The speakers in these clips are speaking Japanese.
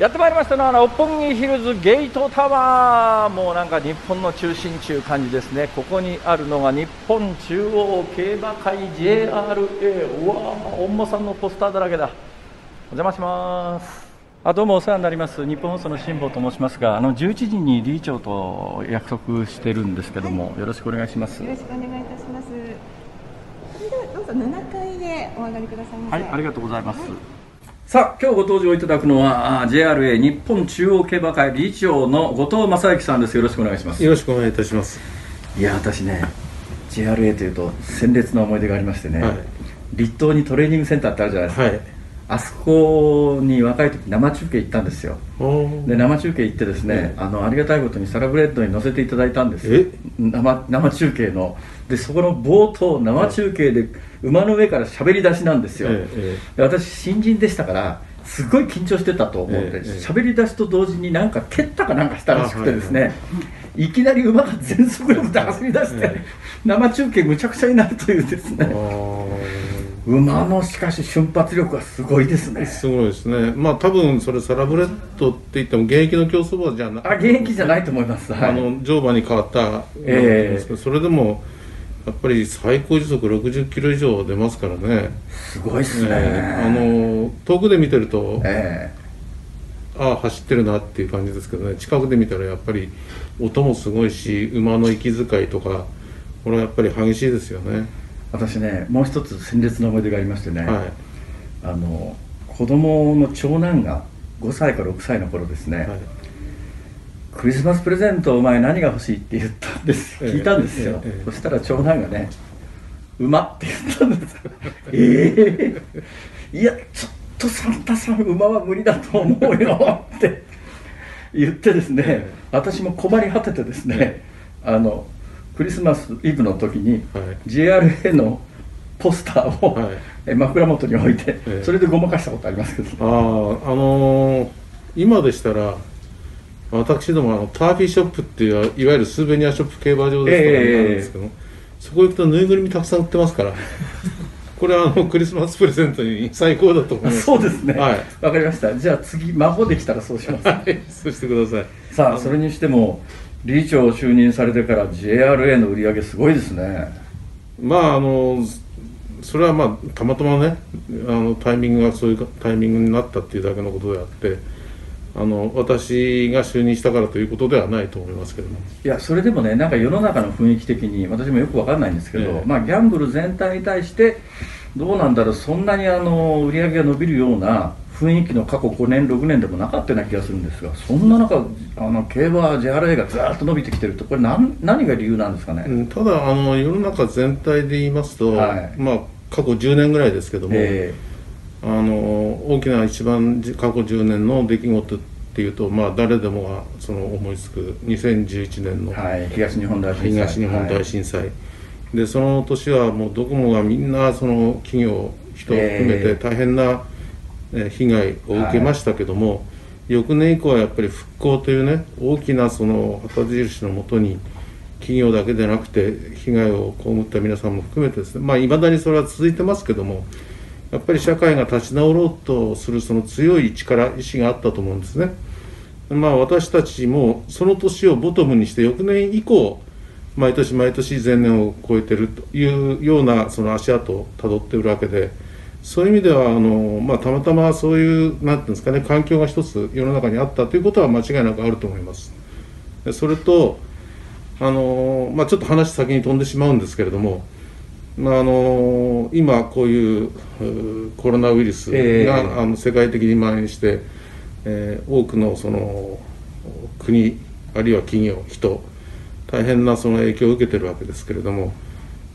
やってまいりましたのは六本木ヒルズゲートタワー。もうなんか日本の中心中感じですね。ここにあるのが日本中央競馬会 JRA うわ本間さんのポスターだらけだ。お邪魔します。あどうもお世話になります。日本放送の辛坊と申しますがあの11時に理事長と約束してるんですけども、はい、よろしくお願いします。よろしくお願いいたします。それではどうぞ7階でお上がりくださいませ。はいありがとうございます、はいさあ今日ご登場いただくのは JRA 日本中央競馬会理事長の後藤正幸さんです。よろしくお願いします。よろしくお願いいたします。いや私ね JRA というと鮮烈な思い出がありましてね、はい、立東にトレーニングセンターってあるじゃないですか、はいあそこに若い時生中継行ったんですよ。で生中継行ってですね、あのありがたいことにサラブレッドに乗せていただいたんです。生生中継の。でそこの冒頭生中継で馬の上から喋り出しなんですよ、で私新人でしたからすごい緊張してたと思って喋、り出しと同時になんか蹴ったかなんかしたらしくてですね、いきなり馬が全速力で走り出して、生中継むちゃくちゃになるというですね馬のしかし瞬発力がすごいですね。すごいですね。まあ多分それサラブレッドって言っても現役の競走馬じゃなあ現役じゃないと思います、はい、あの乗馬に変わった、えー、それでもやっぱり最高時速60キロ以上出ますからね。すごいっすね、えー、あの遠くで見てると、えー、ああ走ってるなっていう感じですけどね。近くで見たらやっぱり音もすごいし馬の息遣いとかこれはやっぱり激しいですよね私ねもう一つ鮮烈な思い出がありましてね、はい、あの子供の長男が5歳か6歳の頃ですね、はい、クリスマスプレゼントお前何が欲しいって言ったんです。聞いたんですよ、えええ、そしたら長男がね「馬」って言ったんです。ええ。ー、いやちょっとサンタさん馬は無理だと思うよって言ってですね、私も困り果ててですね、あのクリスマスイブの時に JRA のポスターを、はい、枕元に置いて、えそれでごまかしたことありますけど、あああのー、今でしたら私どもあのターフィーショップっていういわゆるスーベニアショップ競馬場ですとかになるんですけど、えー、そこ行くとぬいぐるみたくさん売ってますから。これはあのクリスマスプレゼントに最高だと思います。そうですね。はい。わかりました。じゃあ次孫できたらそうします、はい、そうしてください。さあそれにしても理事長就任されてから JRA の売り上げすごいですね。まああのそれはまあたまたまねあのタイミングがそういうタイミングになったっていうだけのことであってあの私が就任したからということではないと思いますけども。いやそれでもねなんか世の中の雰囲気的に私もよく分かんないんですけど、ええ、まあ、ギャンブル全体に対してどうなんだろうそんなにあの売り上げが伸びるような雰囲気の過去5年6年でもなかったような気がするんですがそんな中あの競馬 JRA がずっと伸びてきてるとこれ何何が理由なんですかね、うん、ただあの世の中全体で言いますと、はい、まあ過去10年ぐらいですけども、えー、あの大きな一番過去10年の出来事っていうと、まあ、誰でもがその思いつく2011年の、はい、東日本大震災。東日本大震災、はい、でその年はもうドコモがみんなその企業人を含めて大変な、えー被害を受けましたけども、はい、翌年以降はやっぱり復興というね大きなその旗印のもとに企業だけでなくて被害を被った皆さんも含めてですねまあいまだにそれは続いてますけどもやっぱり社会が立ち直ろうとするその強い力意志があったと思うんですね。まあ私たちもその年をボトムにして翌年以降毎年毎年前年を超えてるというようなその足跡をたどっているわけで。そういう意味ではあの、まあ、たまたまそういうなんていうんですかね環境が一つ世の中にあったということは間違いなくあると思います。それとあの、まあ、ちょっと話先に飛んでしまうんですけれども、まあ、あの今こういうコロナウイルスが、えー、あの世界的に蔓延して、えー、多くのその国あるいは企業人大変なその影響を受けてるわけですけれども、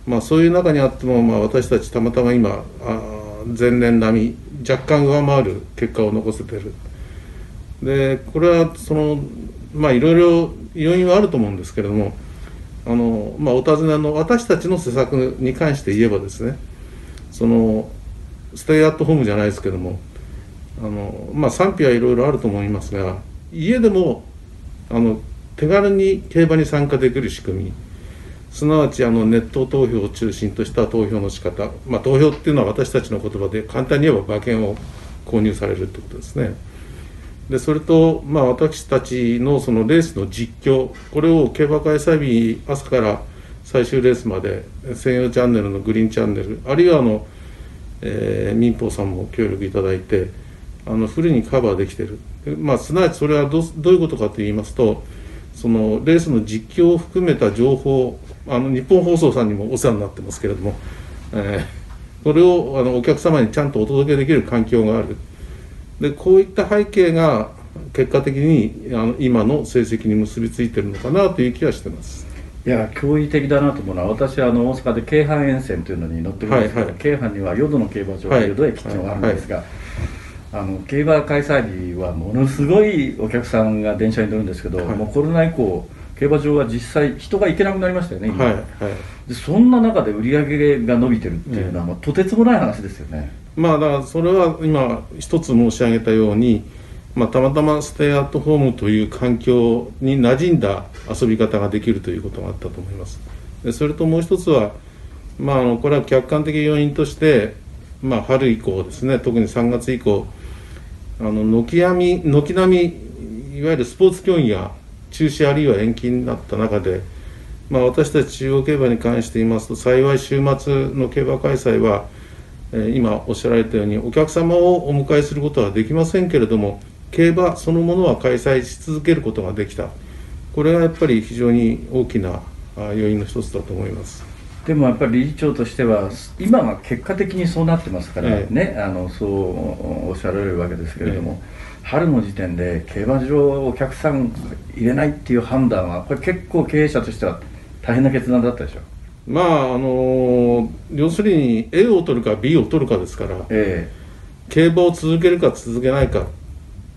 まあ、そういう中にあっても、まあ、私たちたまたま今あ前年並み若干上回る結果を残せてる。でこれはそのまあいろいろ要因はあると思うんですけれどもあの、まあ、お尋ねの私たちの施策に関して言えばですねそのステイアットホームじゃないですけどもあの、まあ、賛否はいろいろあると思いますが家でもあの手軽に競馬に参加できる仕組みすなわちあのネット投票を中心とした投票の仕方、まあ、投票っていうのは私たちの言葉で簡単に言えば馬券を購入されるってことですね。でそれと、まあ、私たちのそのレースの実況これを競馬開催日朝から最終レースまで専用チャンネルのグリーンチャンネルあるいはあの、えー、民放さんも協力いただいてあのフルにカバーできてる、まあ、すなわちそれはどどういうことかと言いますとそのレースの実況を含めた情報あの日本放送さんにもお世話になってますけれども、えー、これをあのお客様にちゃんとお届けできる環境がある。でこういった背景が結果的にあの今の成績に結びついてるのかなという気はしてます。いや驚異的だなと思うのは私あの大阪で京阪沿線というのに乗ってるんですけど、はいはい、京阪には淀の競馬場、はい、淀駅っていうのがあるんですが、はいはい、あの競馬開催日はものすごいお客さんが電車に乗るんですけど、もうコロナ以降競馬場は実際人が行けなくなりましたよね今、はい。はい、でそんな中で売り上げが伸びてるっていうのは、うとてつもない話ですよね。まあだからそれは今一つ申し上げたように、まあ、たまたまステイアットホームという環境に馴染んだ遊び方ができるということがあったと思います。でそれともう一つは、まあ、あのこれは客観的要因として、まあ、春以降ですね特に3月以降あの軒並み軒並みいわゆるスポーツ競技が中止あるいは延期になった中で、まあ、私たち中央競馬に関して言いますと幸い週末の競馬開催は、えー、今おっしゃられたようにお客様をお迎えすることはできませんけれども競馬そのものは開催し続けることができたこれがやっぱり非常に大きな要因の一つだと思います。でもやっぱり理事長としては今は結果的にそうなってますからね、え。え、あのそうおっしゃられるわけですけれども、え春の時点で競馬場お客さん入れないっていう判断はこれ結構経営者としては大変な決断だったでしょまああの要するに A を取るか B を取るかですから、ええ、競馬を続けるか続けないかっ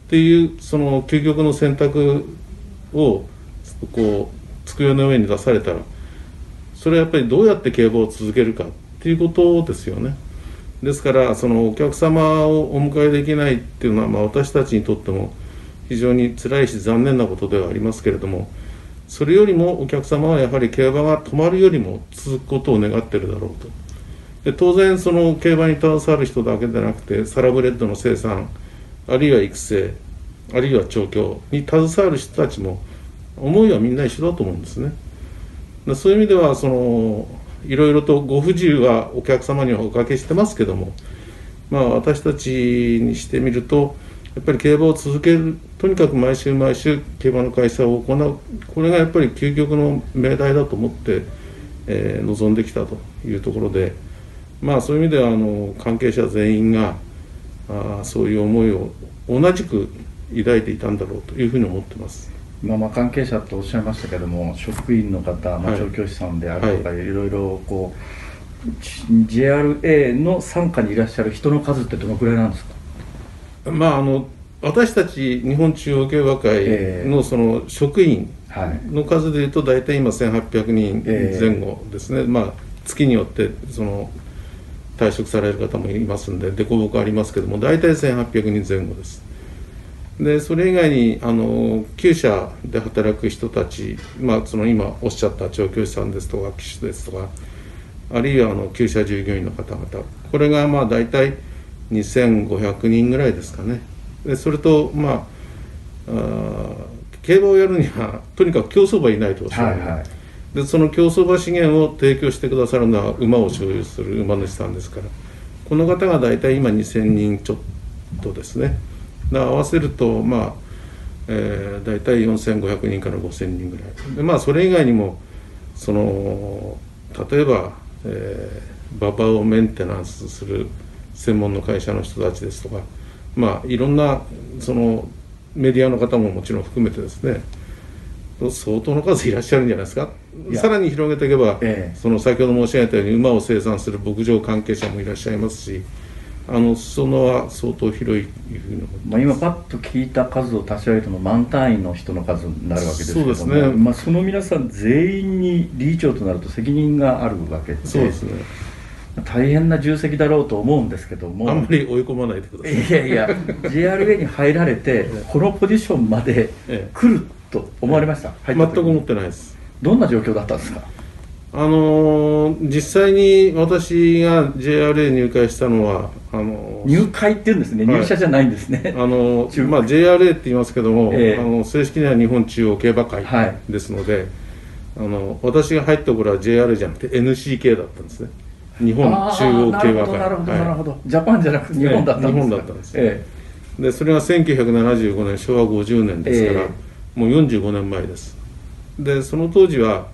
ていうその究極の選択をこう机の上に出されたらそれはやっぱりどうやって競馬を続けるかっていうことですよね。ですからそのお客様をお迎えできないっていうのは、まあ、私たちにとっても非常に辛いし残念なことではありますけれどもそれよりもお客様はやはり競馬が止まるよりも続くことを願ってるだろうとで当然その競馬に携わる人だけでなくてサラブレッドの生産あるいは育成あるいは調教に携わる人たちも思いはみんな一緒だと思うんですねそういう意味ではそのいろいろとご不自由はお客様にはおかけしてますけども、まあ、私たちにしてみるとやっぱり競馬を続けるとにかく毎週毎週競馬の開催を行うこれがやっぱり究極の命題だと思って、えー、臨んできたというところで、まあ、そういう意味ではあの関係者全員があそういう思いを同じく抱いていたんだろうというふうに思ってます。まあ、まあ関係者とおっしゃいましたけども職員の方、まあ、調教師さんであるとか、はい、いろいろこう JRA の傘下にいらっしゃる人の数ってどのくらいなんですか、まあ、あの私たち日本中央競馬会のその職員の数でいうと大体今1800人前後ですね、えー、まあ、月によってその退職される方もいますんで凸凹ありますけども大体1800人前後です。でそれ以外にあの厩舎で働く人たち、まあ、その今おっしゃった調教師さんですとか騎手ですとかあるいはあの厩舎従業員の方々。これがまあ大体2500人ぐらいですかね。でそれとまああ競馬をやるにはとにかく競走馬いないとおっしゃる、はいはい、でその競走馬資源を提供してくださるのは馬を所有する馬主さんですから。この方が大体今2000人ちょっとですね合わせるとまあ、えー、大体4500人から5000人ぐらい。でまあそれ以外にもその例えば、えー、馬場をメンテナンスする専門の会社の人たちですとかまあいろんなそのメディアの方ももちろん含めてですね相当の数いらっしゃるんじゃないですか。さらに広げていけば、ええ、その先ほど申し上げたように馬を生産する牧場関係者もいらっしゃいますしあの裾野は相当広いまあ、今パッと聞いた数を足し上げても満単位の人の数になるわけですけどもそうですね、まあ、その皆さん全員に理事長となると責任があるわけでそうですね。大変な重責だろうと思うんですけどもあんまり追い込まないでください。いやいや JRA に入られてこのポジションまで来ると思われました、ええ、全く思ってないです。どんな状況だったんですか？あのー、実際に私が JRA 入会したのはあのー、入会っていうんですね、入社じゃないんですね、あのー、まあ、JRA って言いますけども、えー、あの正式には日本中央競馬会ですので、はい、あの私が入った頃は JRA じゃなくて NCK だったんですね。日本中央競馬会。なるほどなるほど、はい、ジャパンじゃなくて日本だったんです、日本だったんです、えー、でそれが1975年昭和50年ですから、えー、もう45年前です。でその当時は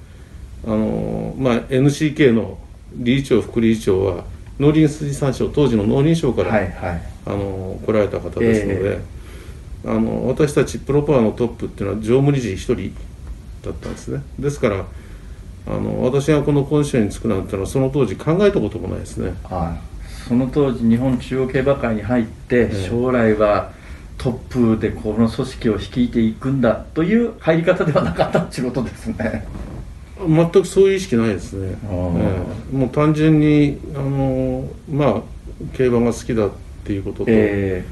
あの、まあ、NCK の理事長副理事長は農林水産省当時の農林省から、はいはい、あの来られた方ですので、えー、あの私たちプロパーのトップっていうのは常務理事1人だったんですね。ですからあの私がこのポジションに就くなんてのはその当時考えたこともないですね、はい、その当時日本中央競馬会に入って、将来はトップでこの組織を率いていくんだという入り方ではなかったっていうことですね全くそういう意識ないですね、えー、もう単純にあのまあ競馬が好きだっていうことと、え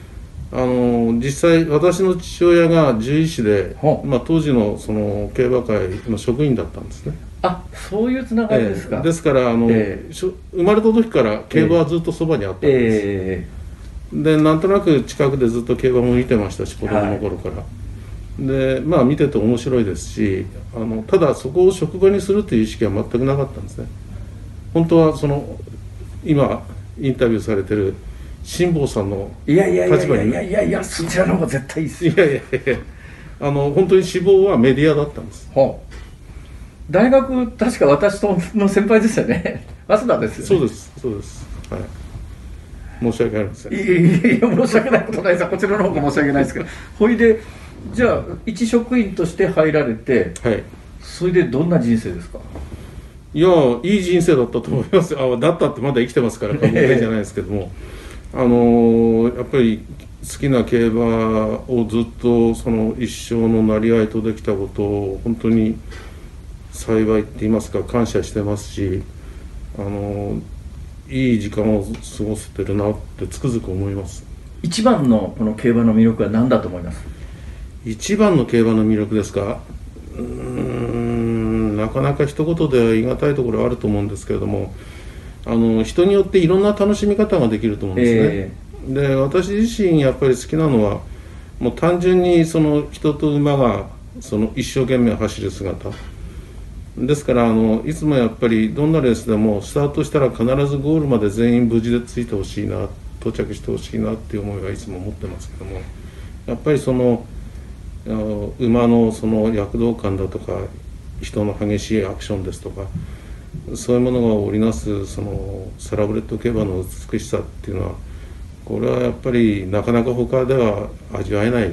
ー、あの実際私の父親が獣医師で、まあ、当時のその競馬会の職員だったんですね。あそういうつながりですか、えー、ですからあの、えー、生まれた時から競馬はずっとそばにあったんです、えー、でなんとなく近くでずっと競馬も見てましたし子供の頃から、はい、でまあ見てて面白いですしあのただそこを職場にするという意識は全くなかったんですね。本当はその今インタビューされてる辛坊さんの立場にいやいやいやいやいやそちらの方が絶対いいですいやいやいやあの本当に志望はメディアだったんです、はあ大学確か私との先輩ですよね。早稲田ですよ、ね、そうですそうです。はい。申し訳ありません。いやいやいや申し訳ないことないです。こちらの方が申し訳ないですけど。ほいでじゃあ一職員として入られて、はい、それでどんな人生ですか？いやいい人生だったと思いますあだったってまだ生きてますから過言じゃないですけども、あのー、やっぱり好きな競馬をずっとその一生のなりわいとできたことを本当に幸いって言いますか感謝してますしあのいい時間を過ごせてるなってつくづく思います。一番のこの競馬の魅力は何だと思います？一番の競馬の魅力ですか？うんなかなか一言では言い難いところはあると思うんですけれどもあの人によっていろんな楽しみ方ができると思うんですね、えー、で私自身やっぱり好きなのはもう単純にその人と馬がその一生懸命走る姿。ですからあのいつもやっぱりどんなレースでもスタートしたら必ずゴールまで全員無事でついてほしいな到着してほしいなっていう思いはいつも持ってますけどもやっぱりその馬のその躍動感だとか人の激しいアクションですとかそういうものが織りなすそのサラブレッド競馬の美しさっていうのはこれはやっぱりなかなか他では味わえない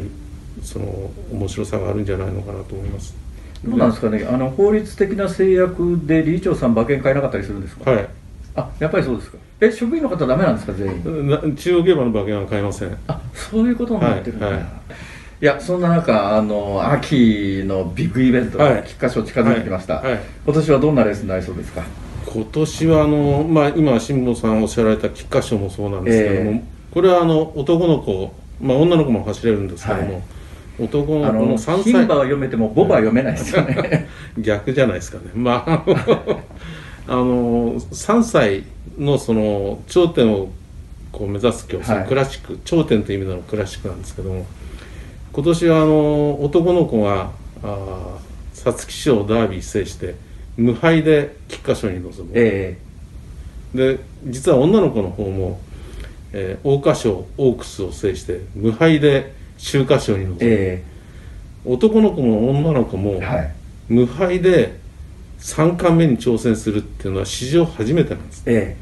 その面白さがあるんじゃないのかなと思います。どうなんですかね、あの法律的な制約で理事長さん、馬券買えなかったりするんですか、はい、あやっぱりそうですか、え職員の方、だめなんですか、全員？中央競馬の馬券は買えません。あそういうことになってるんだ、はいはい、いや、そんな中あの秋のビッグイベントが菊花賞近づいてきました、はい。はい、今年はどんなレースになりそうですか？今年はあの、まあ、今、辛坊さんおっしゃられた菊花賞もそうなんですけども、えー、これはあの男の子、まあ、女の子も走れるんですけども。はい。男の子の3歳。牝馬は読めてもボ馬は読めないですよね。逆じゃないですかね。まあ あの3歳のその頂点をこう目指す競争、はい、クラシック頂点という意味でのクラシックなんですけども今年はあの男の子が皐月賞ダービー制して無敗で菊花賞に臨む、えー、で実は女の子の方も、えー、桜花賞オークスを制して無敗で秋華賞に臨む、えー、男の子も女の子も、無敗で3冠目に挑戦するっていうのは史上初めてなんです、え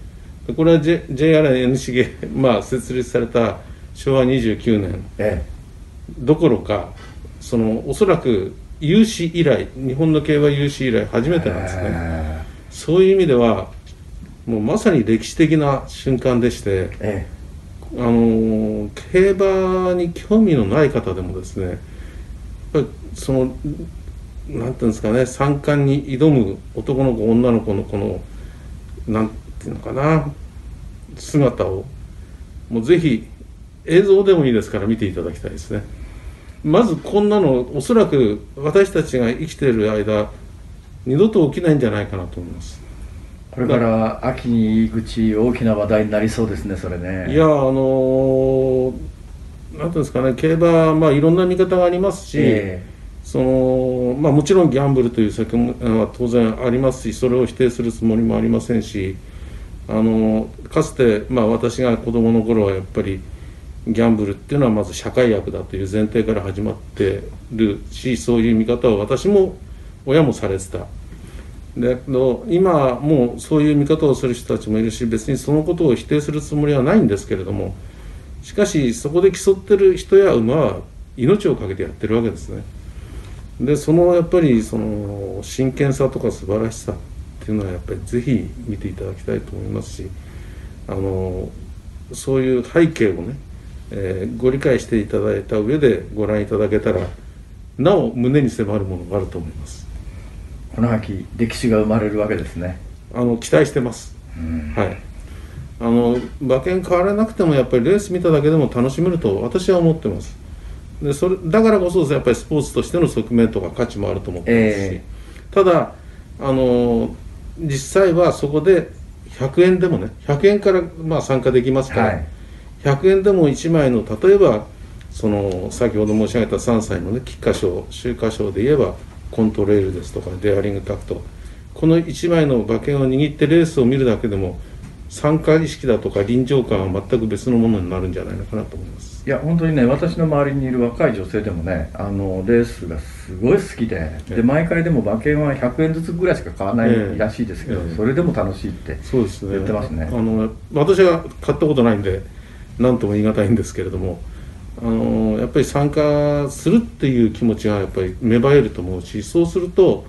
ー、これは、J、JRNC まあ設立された昭和29年、えー、どころかそのおそらく有史以来日本の競馬有史以来初めてなんですね。そういう意味ではもうまさに歴史的な瞬間でして、えあの競馬に興味のない方でもですねやっぱりそのなんていうんですかね三冠に挑む男の子女の子のこのなんていうのかな姿をもうぜひ映像でもいいですから見ていただきたいですね。まずこんなのおそらく私たちが生きている間二度と起きないんじゃないかなと思います。これから秋に口大きな話題になりそうですねそれね。いやあのー、なんていうんですかね競馬まあいろんな見方がありますし、えー、そのまあ、もちろんギャンブルという責任は当然ありますしそれを否定するつもりもありませんしあのかつて、まあ、私が子どもの頃はやっぱりギャンブルっていうのはまず社会悪だという前提から始まってるしそういう見方を私も親もされてた。で今もうそういう見方をする人たちもいるし別にそのことを否定するつもりはないんですけれどもしかしそこで競ってる人や馬は命を懸けてやってるわけですね。でそのやっぱりその真剣さとか素晴らしさっていうのはやっぱりぜひ見ていただきたいと思いますしあのそういう背景をねえー、ご理解していただいた上でご覧いただけたらなお胸に迫るものがあると思います。この秋歴史が生まれるわけですね。あの期待してます、はい。あの馬券買われなくてもやっぱりレース見ただけでも楽しめると私は思ってます。でそれだからこそやっぱりスポーツとしての側面とか価値もあると思ってますし、えー、ただあの実際はそこで100円でもね100円からまあ参加できますから、はい100円でも1枚の例えばその先ほど申し上げた3歳のね菊花賞秋華賞で言えばコントレールですとかデアリングタクト。この1枚の馬券を握ってレースを見るだけでも参加意識だとか臨場感は全く別のものになるんじゃないのかなと思います。いや本当にね私の周りにいる若い女性でもねあのレースがすごい好きでで毎回でも馬券は100円ずつぐらいしか買わないらしいですけど、えそれでも楽しいって言ってますね、ね、あの私は買ったことないんで何とも言い難いんですけれどもあのやっぱり参加するっていう気持ちがやっぱり芽生えると思うしそうすると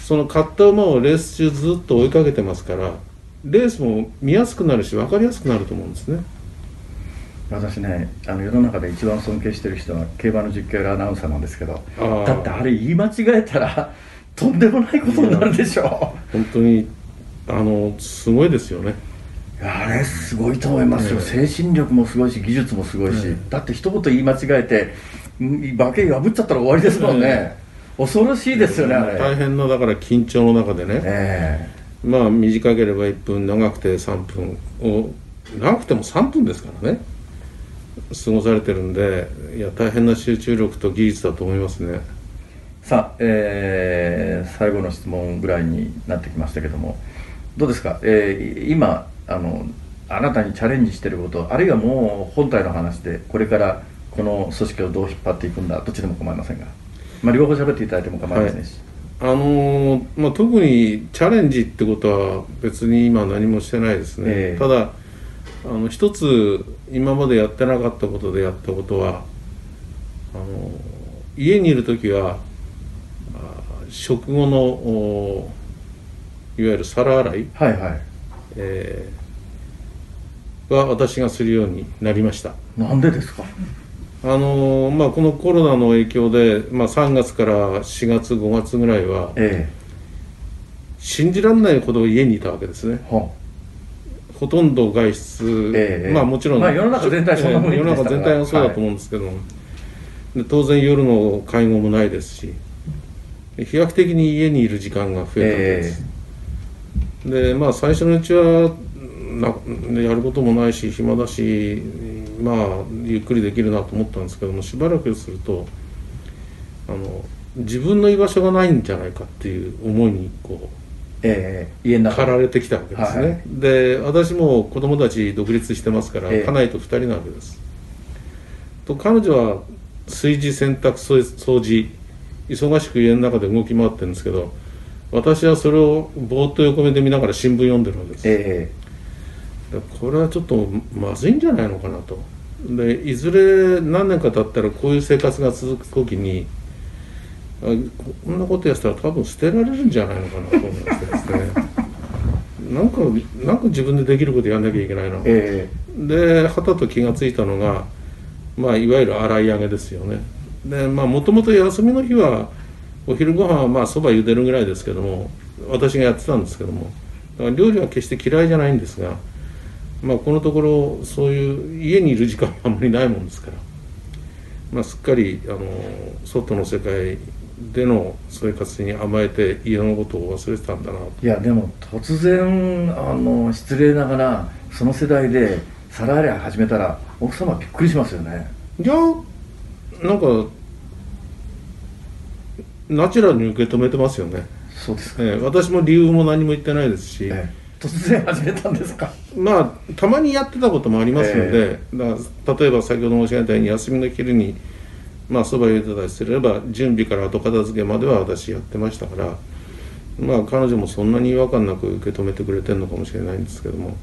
その買った馬をレース中ずっと追いかけてますからレースも見やすくなるし分かりやすくなると思うんですね。私ねあの世の中で一番尊敬してる人は競馬の実況やアナウンサーなんですけどだってあれ言い間違えたらとんでもないことになるでしょう。本当にあのすごいですよねあれすごいと思いますよ、精神力もすごいし技術もすごいし、だって一言言い間違えて馬券破っちゃったら終わりですもんね、恐ろしいですよね、あれ。大変なだから緊張の中でね、えー、まあ短ければ1分長くて3分を長くても3分ですからね。過ごされてるんでいや大変な集中力と技術だと思いますね。さあ、えー、最後の質問ぐらいになってきましたけども。どうですか、えー、今あのあなたにチャレンジしてることあるいはもう本体の話でこれからこの組織をどう引っ張っていくんだどっちでも構いませんが、まあ、両方喋っていただいても構いませんし、はい、あのー、まあ、特にチャレンジってことは別に今何もしてないですね、えー、ただあの一つ今までやってなかったことでやったことはあの家にいる時は食後のいわゆる皿洗い、はいはい。えー、は私がするようになりました。なんでですか？あのー、まあ、このコロナの影響で、まあ、3月から4月5月ぐらいは、ええ、信じられないほど家にいたわけですね、はほとんど外出、え、まあもちろん、まあ、世の中全体そんなもん世の中全体はそうだと思うんですけど、はい、で当然夜の会合もないですし飛躍的に家にいる時間が増えたんです、でまあ最初のうちはなやることもないし暇だしまあゆっくりできるなと思ったんですけどもしばらくするとあの自分の居場所がないんじゃないかっていう思いにこう、えー、家の駆られてきたわけですね、はい、で私も子供たち独立してますから、えー、家内と2人なわけです。と彼女は炊事洗濯掃除忙しく家の中で動き回ってるんですけど私はそれをぼーっと横目で見ながら新聞読んでるわけです、えー、これはちょっとまずいんじゃないのかなと。でいずれ何年か経ったらこういう生活が続く時にこんなことやったら多分捨てられるんじゃないのかなと思いましてですね。なんかなんか自分でできることやんなきゃいけないな、えー、ではたと気が付いたのがまあいわゆる洗い上げですよね。でまあもともと休みの日はお昼ご飯はまあそば茹でるぐらいですけども私がやってたんですけどもだから料理は決して嫌いじゃないんですがまあこのところそういう家にいる時間はあんまりないもんですから、まあ、すっかりあの外の世界での生活に甘えて家のことを忘れてたんだないやでも突然あの失礼ながらその世代で皿洗い始めたら奥様びっくりしますよね。いやなんかナチュラルに受け止めてますよね。そうですか、えー、私も理由も何も言ってないですし、えー、突然始めたんですか？まあたまにやってたこともありますので、えー、例えば先ほど申し上げたように休みの昼にまあそば茹でたりすれば準備から後片付けまでは私やってましたからまあ彼女もそんなに違和感なく受け止めてくれてるのかもしれないんですけども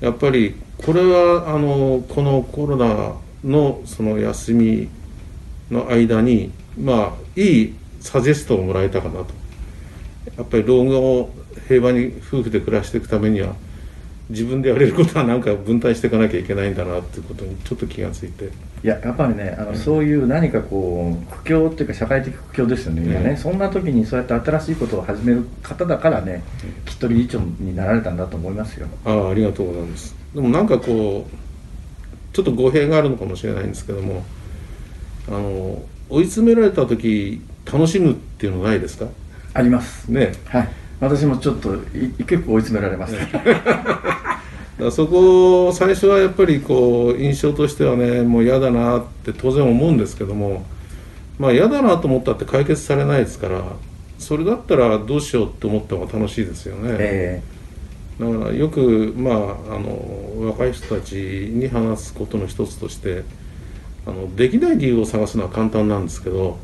やっぱりこれはあのこのコロナのその休みの間にまあいいサジェストをもらえたかなと。やっぱり老後を平和に夫婦で暮らしていくためには自分でやれることは何か分担していかなきゃいけないんだなっていうことにちょっと気がついて。いややっぱりねあの、うん、そういう何かこう苦境っていうか社会的苦境ですよね,、今ねそんな時にそうやって新しいことを始める方だからね、うん、きっと理事長になられたんだと思いますよ。ああありがとうございます。でもなんかこうちょっと語弊があるのかもしれないんですけどもあの追い詰められた時楽しむっていうのないですか？あります。ね。はい私もちょっと結構追い詰められます。だそこ最初はやっぱりこう印象としてはねもう嫌だなって当然思うんですけどもまあ嫌だなと思ったって解決されないですからそれだったらどうしようって思った方が楽しいですよね、えー、だからよくまああの若い人たちに話すことの一つとしてあのできない理由を探すのは簡単なんですけど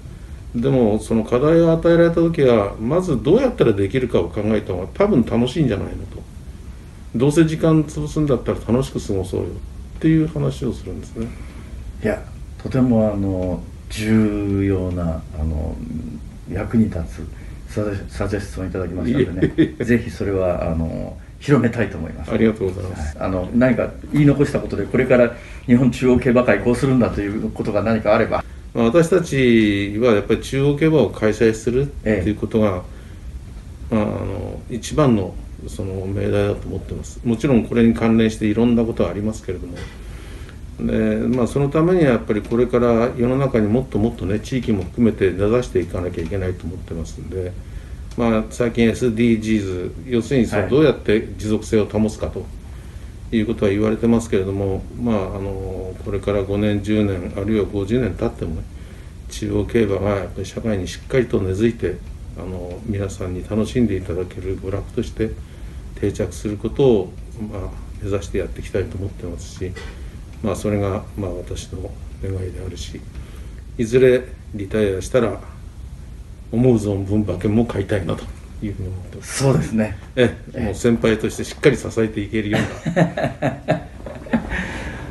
でもその課題を与えられた時はまずどうやったらできるかを考えた方が多分楽しいんじゃないのと。どうせ時間潰すんだったら楽しく過ごそうよ。っていう話をするんですね。いやとてもあの重要なあの役に立つサジェストをいただきましたのでね。ぜひそれはあの広めたいと思います。ありがとうございます、はい、あの何か言い残したことでこれから日本中央競馬会こうするんだということが何かあれば私たちはやっぱり中央競馬を開催するっていうことが、ええ、まあ、あの一番のその命題だと思ってます。もちろんこれに関連していろんなことはありますけれども。で、まあ、そのためにはやっぱりこれから世の中にもっともっとね地域も含めて根ざしていかなきゃいけないと思ってますんで、まあ、最近 SDGs 要するにそのどうやって持続性を保つかと。いいうことは言われてますけれども、まあ、あのこれから5年10年あるいは50年経ってもね中央競馬がやっぱり社会にしっかりと根付いてあの皆さんに楽しんでいただける娯楽として定着することを、まあ、目指してやっていきたいと思ってますし、まあ、それが、まあ、私の願いであるしいずれリタイアしたら思う存分馬券も買いたいなと。いうふうに思ってます。そうですね。えもう先輩としてしっかり支えていけるような。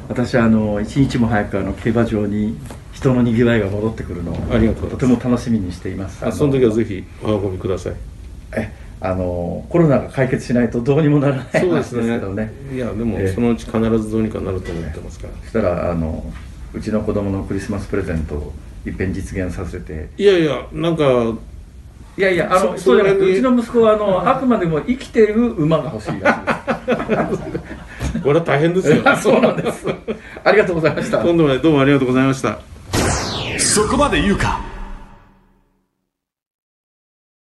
私はあの一日も早くあの競馬場に人のにぎわいが戻ってくるのをありがとうとても楽しみにしています。あその時はぜひお運びください。えあのコロナが解決しないとどうにもならないそうですね。ね。いやでもそのうち必ずどうにかなると思ってますから、そしたらあのうちの子供のクリスマスプレゼントをいっぺん実現させて。いやいやなんかいやいやあのそうじゃなくてうちの息子はあの あくまでも生きてる馬が欲しいらしいです。これは大変ですよ。そうなんです。ありがとうございました。今度は、ね、どうもありがとうございました。そこまで言うか